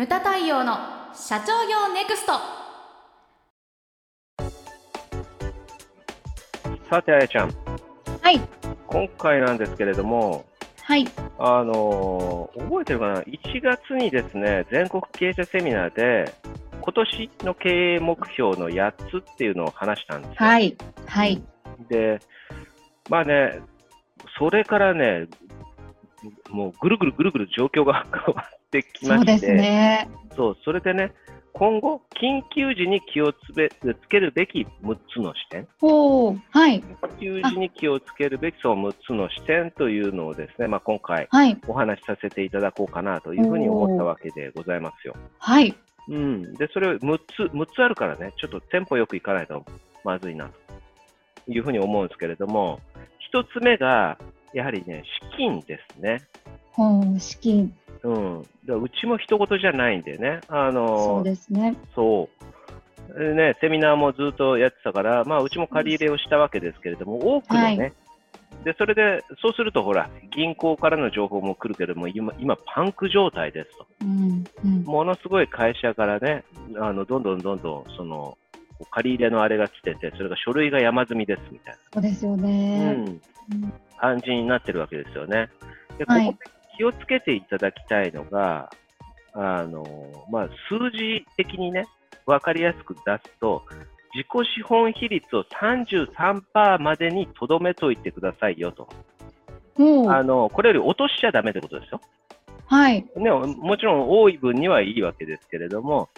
ムタ太陽の社長業ネクストさて、あやちゃん、はい。今回なんですけれども、はい。あのー覚えてるかな、1月にですね、全国経営者セミナーで、今年の経営目標の8つっていうのを話したんですよ。はい。はい。で、まあね、それからね、もうぐるぐるぐるぐる状況が変わってきまして、ね。そうそれでね、今後、緊急時に気をつべつけるべき6つの視点。はい。緊急時に気をつけるべきその6つの視点というのをですね、まあ、今回はい。お話しさせていただこうかなというふうに思ったわけでございますよ。はい。うん、で、それを6つ、6つあるからね、ちょっとテンポよくいかないとまずいなというふうに思うんですけれども、1つ目が、やはりね、資金ですね。資金。うん、でうちも一言じゃないんでね、あのそうですね。そう。でね、セミナーもずっとやってたから、まあ、うちも借り入れをしたわけですけれども、多くのね、はいで、それで、そうすると、ほら、銀行からの情報も来るけれども、今、今パンク状態ですと。うん。うん。ものすごい会社からね、あの、どんどんどんどん、その、借り入れのあれが来てて、それが書類が山積みですみたいそうですよな、ね。うん、うん感じになってるわけですよね。で、こはいこで気をつけていただきたいのが、あの、まあ、数字的にね、わかりやすく出すと、自己資本比率を33%までにとどめといてくださいよと。ほう。あの、これより落としちゃダメってことですよ。はい。ね、もちろん多い分にはいいわけですけれども、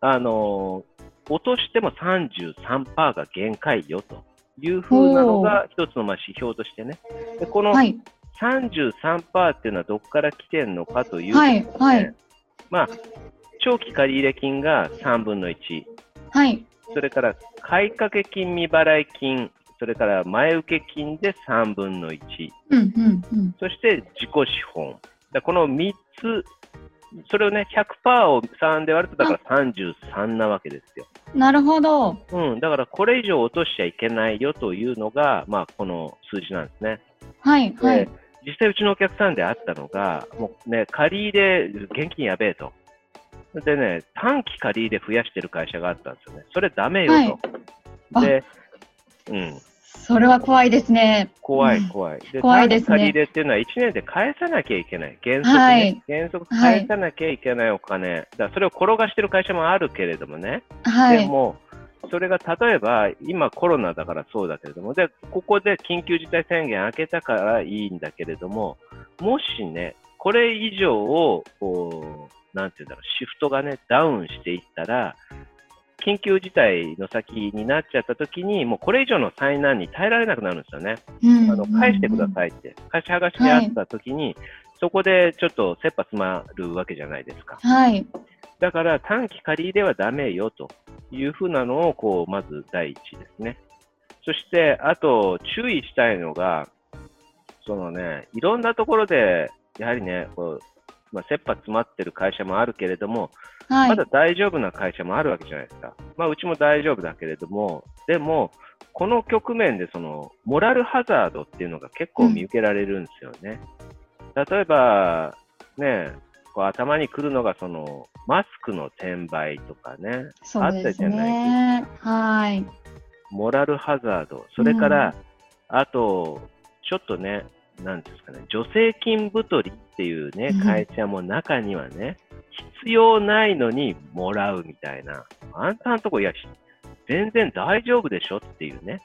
あの、落としても33%が限界よというふうなのが一つのまあ指標としてね。でこのはい。33%っていうのはどこから来てるのかというと、はい。はい。まあ、長期借入金が3分の1、はい。それから買掛金未払い金、それから前請金で3分の1、うん。うん。うん。そして自己資本。だこの3つ、それをね、100%を3で割ると、だから33なわけですよ。なるほど。うん、だからこれ以上落としちゃいけないよというのが、まあ、この数字なんですね。はい。はでい。実際うちのお客さんであったのが、もうね、借り入れ、現金やべえと。でね、短期借り入れ増やしてる会社があったんですよね。それダメよと。はいで、うん、それは怖いですね。怖うんい怖い。で、怖いですね短期借り入れっていうのは1年で返さなきゃいけない。原則ね、はい原則返さなきゃいけないお金。だからそれを転がしてる会社もあるけれどもね。はい。でも、それが例えば、今コロナだからそうだけれども、で、ここで緊急事態宣言開けたからいいんだけれども、もしね、これ以上を、こう、なんていうんだろう、シフトがね、ダウンしていったら、緊急事態の先になっちゃった時に、もうこれ以上の災難に耐えられなくなるんですよね。うんあの、返してくださいって。貸し剥がしであった時に、そこでちょっと切羽詰まるわけじゃないですか。はい。だから短期借り入れはダメよというふうなのを、こう、まず第一ですね。そして、あと、注意したいのが、そのね、いろんなところで、やはりね、こう、まあ、切羽詰まってる会社もあるけれども、はいまだ。大丈夫な会社もあるわけじゃないですか。まあ、うちも大丈夫だけれども、でも、この局面でその、モラルハザードっていうのが結構見受けられるんですよね。例えば、ね、こう頭に来るのがその、マスクの転売とかね、そうですね。はい。モラルハザード、それから、あと、ちょっとね、なんですかね、助成金太りっていうねうん、会社も中にはね、必要ないのにもらうみたいな、あんたんとこ、いや、全然大丈夫でしょっていうね。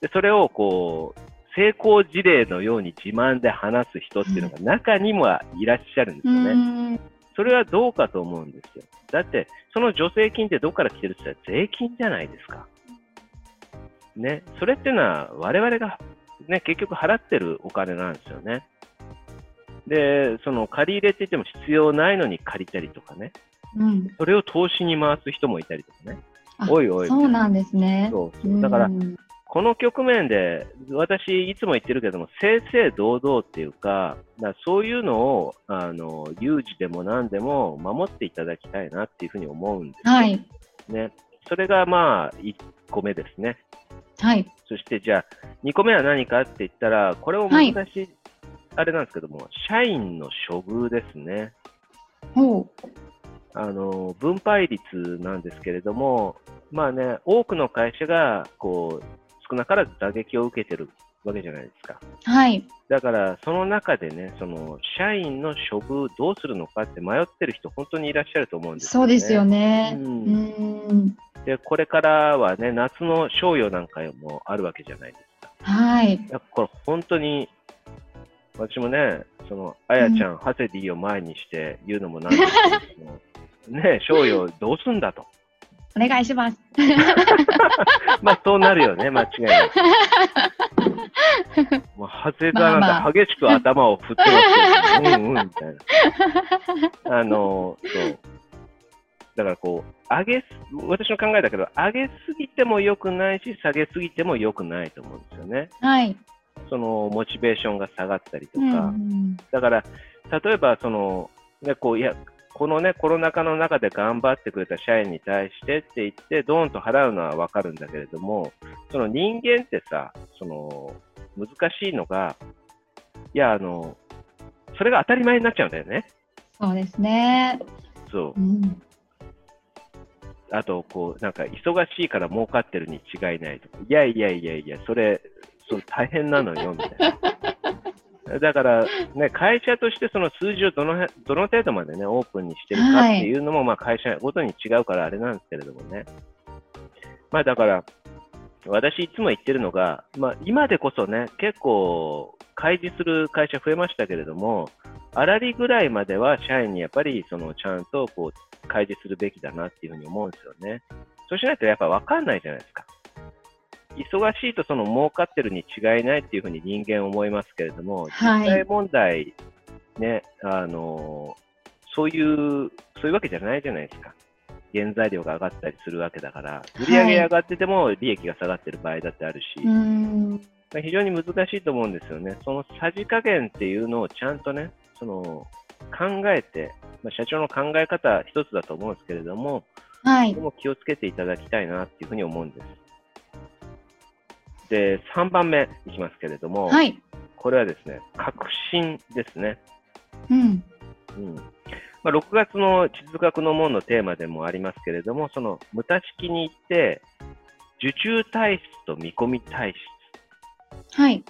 で、それをこう、成功事例のように自慢で話す人っていうのが中にもいらっしゃるんですうよね。ん。それはどうかと思うんですよ。だって、その助成金ってどこから来てるって言ったら税金じゃないですか。ね。それっていうのは我々がね、結局払ってるお金なんですよね。で、その借り入れって言っても必要ないのに借りたりとかね。うん。それを投資に回す人もいたりとかね。あおいおい。そうなんですね。そうそうだからう、んこの局面で、私、いつも言ってるけども、正々堂々っていうか、だからそういうのを、あの、有事でも何でも守っていただきたいなっていうふうに思うんですよはい。ね。それがまあ、1個目ですね。はい。そしてじゃあ、2個目は何かって言ったら、これも難しい、あれなんですけども、社員の処遇ですね。ほう。あの分配率なんですけれども、まあね、多くの会社がこう少なからず打撃を受けてるわけじゃないですか。はい。だから、その中でね、その社員の処遇どうするのかって迷ってる人、本当にいらっしゃると思うんですよね。そうですよね。ううんん。で、これからはね、夏の賞与なんかもあるわけじゃないですか。はい。やっぱこれ本当に、私もね、その、あやちゃん、ハセディを前にして言うのもなんですけども、ね、賞与どうすんだと。お願いします。まあ、そうなるよね、間違いなく。もう、ハゼがなんか激しく頭を振ってますけど、うんうん、みたいな。あの、そう。だからこう、上げす、私の考えだけど、上げすぎても良くないし、下げすぎても良くないと思うんですよね。はい。その、モチベーションが下がったりとか。うんうんだから、例えば、その、ね、こう、いや、このね、コロナ禍の中で頑張ってくれた社員に対してって言って、ドーンと払うのはわかるんだけれども、その人間ってさ、その、難しいのが、いや、あの、それが当たり前になっちゃうんだよね。そうですね。そうう。ん。あと、こう、なんか、忙しいから儲かってるに違いないとか、いやいやいやいや、それ、それ大変なのよ、みたいな。だから、ね、会社としてその数字をどのへどの程度までね、オープンにしてるかっていうのも、まあ会社ごとに違うからあれなんですけれどもね。まあだから、私いつも言ってるのが、まあ今でこそね、結構開示する会社増えましたけれども、粗利ぐらいまでは社員にやっぱりそのちゃんとこう開示するべきだなっていうふうに思うんですよね。そうしないとやっぱ分かんないじゃないですか。忙しいとその儲かってるに違いないっていうふうに人間思いますけれども、はい実際問題、ね、あの、そういう、そういうわけじゃないじゃないですか。原材料が上がったりするわけだから、売り上げ上がってても利益が下がってる場合だってあるし、うん。非常に難しいと思うんですよね。そのさじ加減っていうのをちゃんとね、その考えて、まあ、社長の考え方一つだと思うんですけれども、はいで。も気をつけていただきたいなっていうふうに思うんです。で、3番目いきますけれども、はい。これはですね、革新ですね。うん。うんまあ、6月の地図学の門のテーマでもありますけれども、その無駄式に行って、受注体質と見込み体質。はい。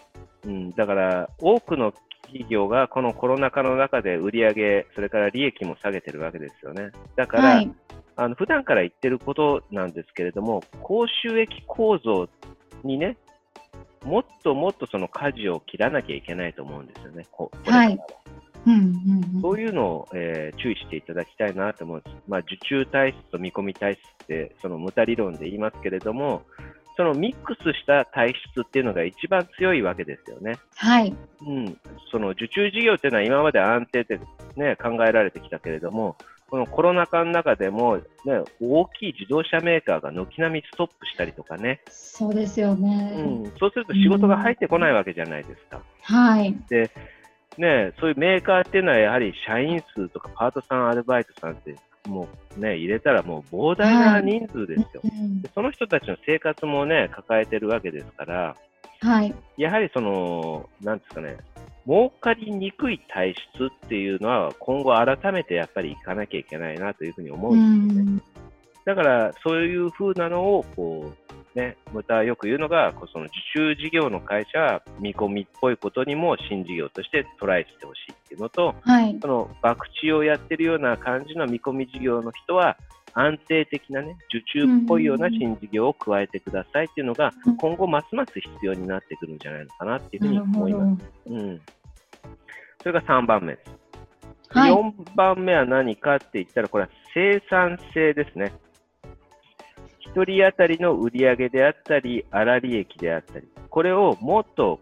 うん、だから、多くの企業がこのコロナ禍の中で売り上げ、それから利益も下げてるわけですよね。だから、はい。あの普段から言ってることなんですけれども、高収益構造にね、もっともっとその舵を切らなきゃいけないと思うんですよね。ここれからはいうん。うん。そういうのを、えー注意していただきたいなと思うんです。まあ、受注体質と見込み体質って、その無駄理論で言いますけれども、そのミックスした体質っていうのが一番強いわけですよね。はい。うん、その受注事業っていうのは今まで安定で、ね、考えられてきたけれども、このコロナ禍の中でも、ね、大きい自動車メーカーが軒並みストップしたりとかね、そうですよね。うん、そうすると仕事が入ってこないわけじゃないですか。はい。ね、そういうメーカーっていうのはやはり社員数とかパートさん、アルバイトさんってもうね、入れたらもう膨大な人数ですよ。うんでその人たちの生活もね、抱えてるわけですから、はい。やはりその、なんですかね、儲かりにくい体質っていうのは今後改めてやっぱりいかなきゃいけないなというふうに思ううんですよね。ん。だからそういうふうなのをこう、ね、またよく言うのが、こうその受注事業の会社は見込みっぽいことにも新事業としてトライしてほしいっていうのと、はい。その博打をやってるような感じの見込み事業の人は、安定的なね、受注っぽいような新事業を加えてくださいっていうのがうん、今後ますます必要になってくるんじゃないのかなっていうふうに思います。ど。うん。それが3番目です。はい。4番目は何かって言ったら、これは生産性ですね。1人当たりの売上であったり、粗利益であったり、これをもっと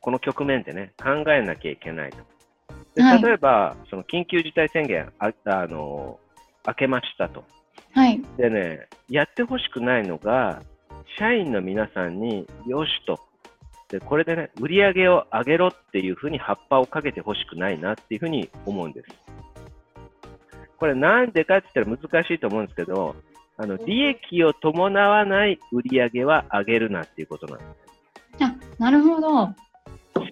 この局面でね、考えなきゃいけないと。ではい例えば、その緊急事態宣言ああの明けましたと。はい。でね、やってほしくないのが、社員の皆さんに、よしと。で、これでね、売り上げを上げろっていうふうに葉っぱをかけてほしくないなっていうふうに思うんです。これなんでかって言ったら難しいと思うんですけど、あの、利益を伴わない売り上げは上げるなっていうことなんです。あ、なるほど。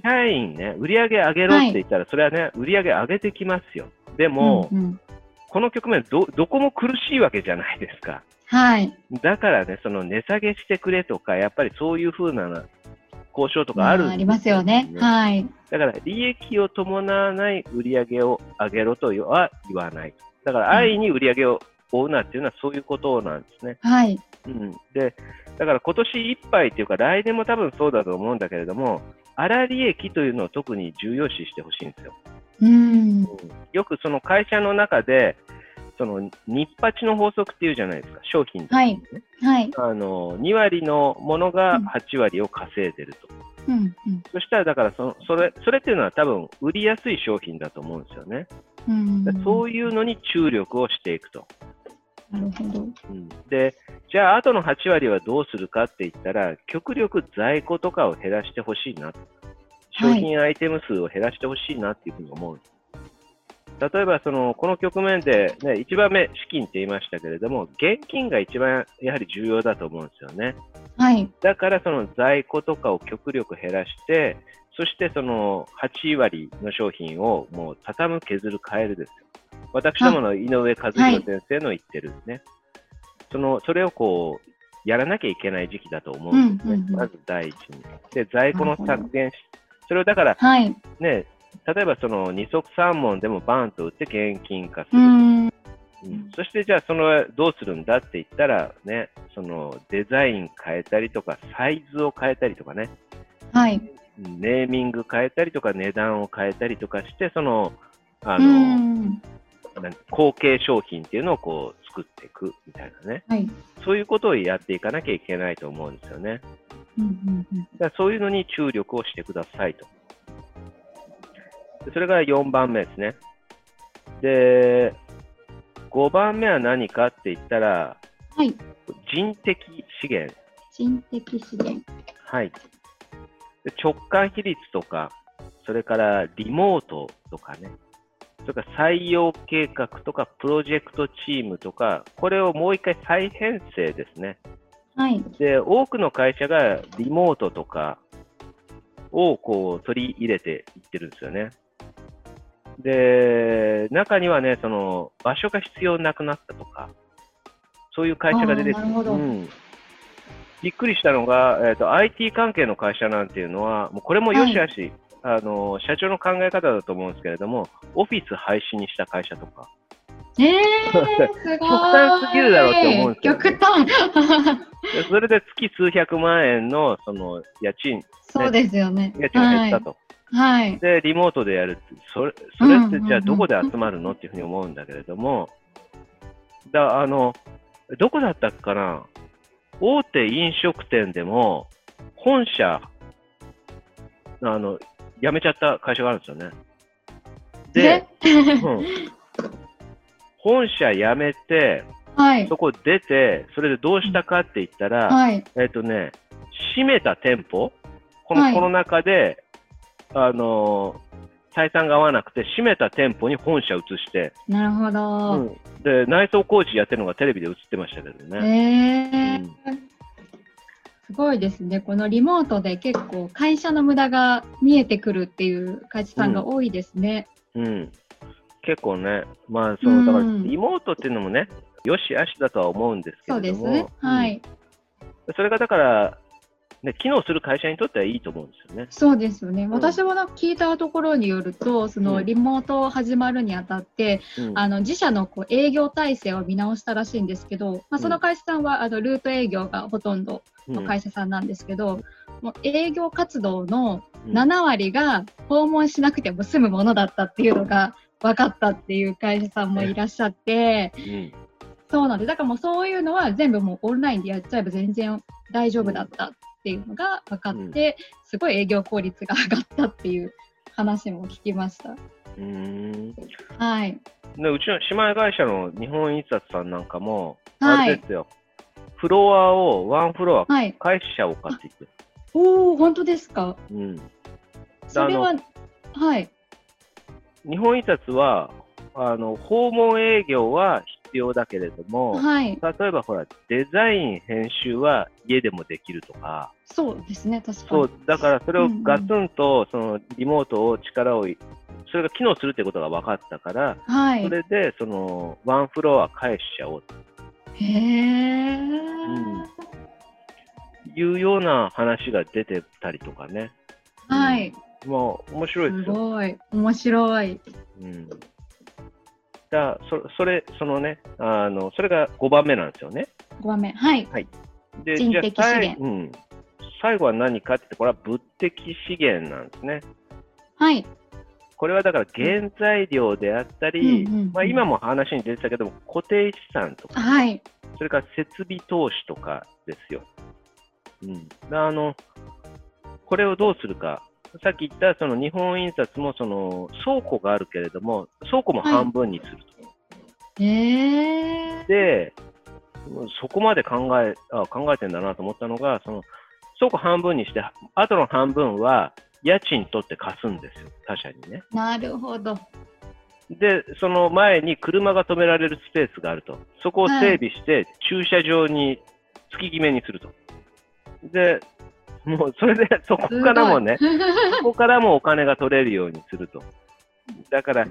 社員ね、売り上げ上げろって言ったら、それはね、売り上げ上げてきますよ。でも、うんうんこの局面ど、どこも苦しいわけじゃないですか。はい。だからね、その値下げしてくれとか、やっぱりそういうふうな交渉とかあるんですありますよね。はい。だから利益を伴わない売り上げを上げろとは言わない。だから安易に売り上げを追うなっていうのはそういうことなんですね。はい。うん、で、だから今年いっぱいっていうか来年も多分そうだと思うんだけれども、粗利益というのを特に重要視してほしいんですよ。うん。よくその会社の中で、その日八の法則っていうじゃないですか、商品って、はい。はい。あの2割のものが8割を稼いでると。うん。うん。そしたら、だからそのそれ、それっていうのは多分売りやすい商品だと思うんですよね。うん。そういうのに注力をしていくと。なるほど。うん、で、じゃあ、あとの8割はどうするかって言ったら、極力在庫とかを減らしてほしいな。商品アイテム数を減らしてほしいなっていうふうに思う。例えば、その、この局面で、ね、1番目、資金って言いましたけれども、現金が一番やはり重要だと思うんですよね。はい。だから、その在庫とかを極力減らして、そしてその8割の商品をもう畳む、削る、変えるですよ。私どもの井上和弘先生の言ってるね、その、それをこう、やらなきゃいけない時期だと思うんですね。うんうんうんまず第一に。で、在庫の削減し、それをだからはい。ね、例えばその二足三門でもバーンと売って現金化すうる。ん。うんそしてじゃあそのどうするんだって言ったらね、そのデザイン変えたりとか、サイズを変えたりとかね、はい。うんネーミング変えたりとか、値段を変えたりとかして、その、あうの、後継商品っていうのをこう作っていくみたいなね。はい。そういうことをやっていかなきゃいけないと思うんですよね。うん。うん。うんそういうのに注力をしてくださいと。でそれが4番目ですね。で、5番目は何かって言ったら、はい。人的資源。人的資源。はい。で直感比率とか、それからリモートとかね、それから採用計画とかプロジェクトチームとか、これをもう一回再編成ですね。はい。で、多くの会社がリモートとかをこう取り入れていってるんですよね。で、中にはね、その場所が必要なくなったとか、そういう会社が出てきて、うん、びっくりしたのが、えーと、IT 関係の会社なんていうのは、もうこれもよしあし、あの、社長の考え方だと思うんですけれども、オフィス廃止にした会社とか、えー、すごい。極端すぎるだろうって思うんですよね極端。でそれで月数百万円のその家賃、そうですよね。家賃が減ったと。はい。で、リモートでやるそれ、それってうんじゃあどこで集まるのっていうふうに思うんだけれども、だ、あの、どこだったかな？大手飲食店でも、本社、あの、辞めちゃった会社があるんですよね。で、うん、本社辞めて、はいそ。こ出て、それでどうしたかって言ったら、はい。えっとね、閉めた店舗、こはいのコロナ禍で、あのー採算が合わなくて、閉めた店舗に本社移して、なるほど。うんで、内装工事やってるのがテレビで映ってましたけどね。えーすごいですね。このリモートで結構会社の無駄が見えてくるっていう会社さんが多いですね。うん。結構ね、まあ、その、だから、うん。リモートっていうのもね、よしあしだとは思うんですけそうれども、ですね。はい。うん。それがだから、ね、機能する会社にとってはいいと思うんですよね。そうですよね。ん。私もなんか聞いたところによると、そのうん。リモート始まるにあたって、うん。あの自社のこう営業体制を見直したらしいんですけど、まあ、その会社さんはあのルート営業がほとんどの会社さんなんですけど、もう営業活動のうん。7割が訪問しなくても済むものだったっていうのが分かったっていう会社さんもいらっしゃって、うんそうなんです。だからもうそういうのは全部もうオンラインでやっちゃえば全然大丈夫だったっていうのが分かって、すごい営業効率が上がったっていう話も聞きました。うんはい。でうちの姉妹会社の日本印刷さんなんかも、はいあれですよ、フロアを、ワンフロア、はい。会社を買っていく。おお、本当ですか？うん、それは、はい。日本印刷は、あの訪問営業は必要だけれども、はい。例えばほら、デザイン、編集は家でもできるとか、そうですね、確かに。そうだからそれをうんうんガツンとそのリモートを力をい、それが機能するってことが分かったから、はい。それでそのワンフロア返しちゃおうとへえ。いうような話が出てたりとかね、はい。まあ面白いですすよ。ごい。面白い。うん、だそそれ、そのねあの、それが5番目なんですよね。5番目。はい。で人的じゃあ資源最うん、最後は何かってこれは物的資源なんですね。はい。これはだから原材料であったり、うんうんうんまあ、今も話に出てたけども、固定資産とか、はい。それから設備投資とかですよ。うん、だあのこれをどうするか、さっき言ったその日本印刷もその倉庫があるけれども、倉庫も半分にすると。へえ。で、そこまで考えあ考えてんだなと思ったのが、その倉庫半分にして、あとの半分は家賃取って貸すんですよ、他社にね。なるほど。で、その前に車が止められるスペースがあると。そこを整備して、駐車場に月決めにすると。で、もうそれで、そこからもね、そこからもお金が取れるようにすると。だから、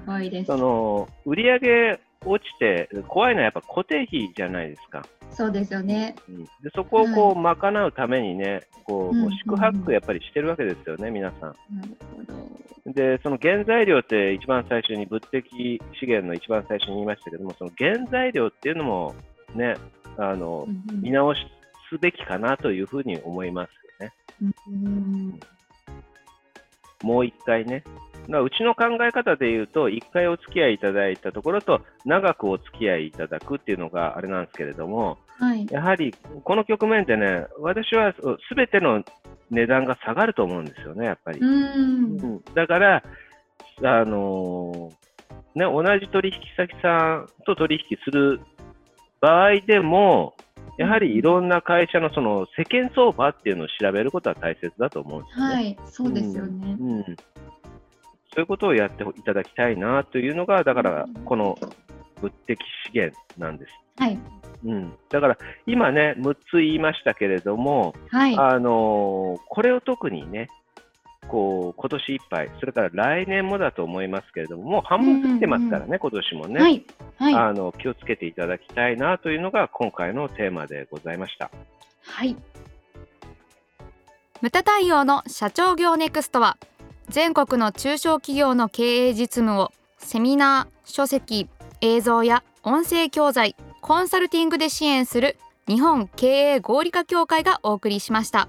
そ。の、売り上げ落ちて、怖いのはやっぱ固定費じゃないですか。そうですよね。うんでそこをこう賄うためにね、こううう宿泊やっぱりしてるわけですよね、皆さん。で、その原材料って一番最初に物的資源の一番最初に言いましたけども、その原材料っていうのもね、あのうんうん見直しすべきかなというふうに思います。うんもう一回ね。うちの考え方で言うと、一回お付き合いいただいたところと、長くお付き合いいただくっていうのがあれなんですけれども、はい。やはりこの局面でね、私はすべての値段が下がると思うんですよね、やっぱり。うん。うんだから、あのーね、同じ取引先さんと取引する場合でも、やはりいろんな会社のその世間相場っていうのを調べることは大切だと思うんですよね。はい。そうですよね。うん、そういうことをやっていただきたいなというのが、だからこの物的資源なんです。はい。うん、だから今ね、6つ言いましたけれども、はい。あのーこれを特にね、こう今年いっぱい、それから来年もだと思いますけれども、もう半分過ぎてますからね、今年もね、はい。はい。あの、気をつけていただきたいなというのが今回のテーマでございました。はい。ムタ対応の社長業ネクストは全国の中小企業の経営実務をセミナー書籍映像や音声教材コンサルティングで支援する日本経営合理化協会がお送りしました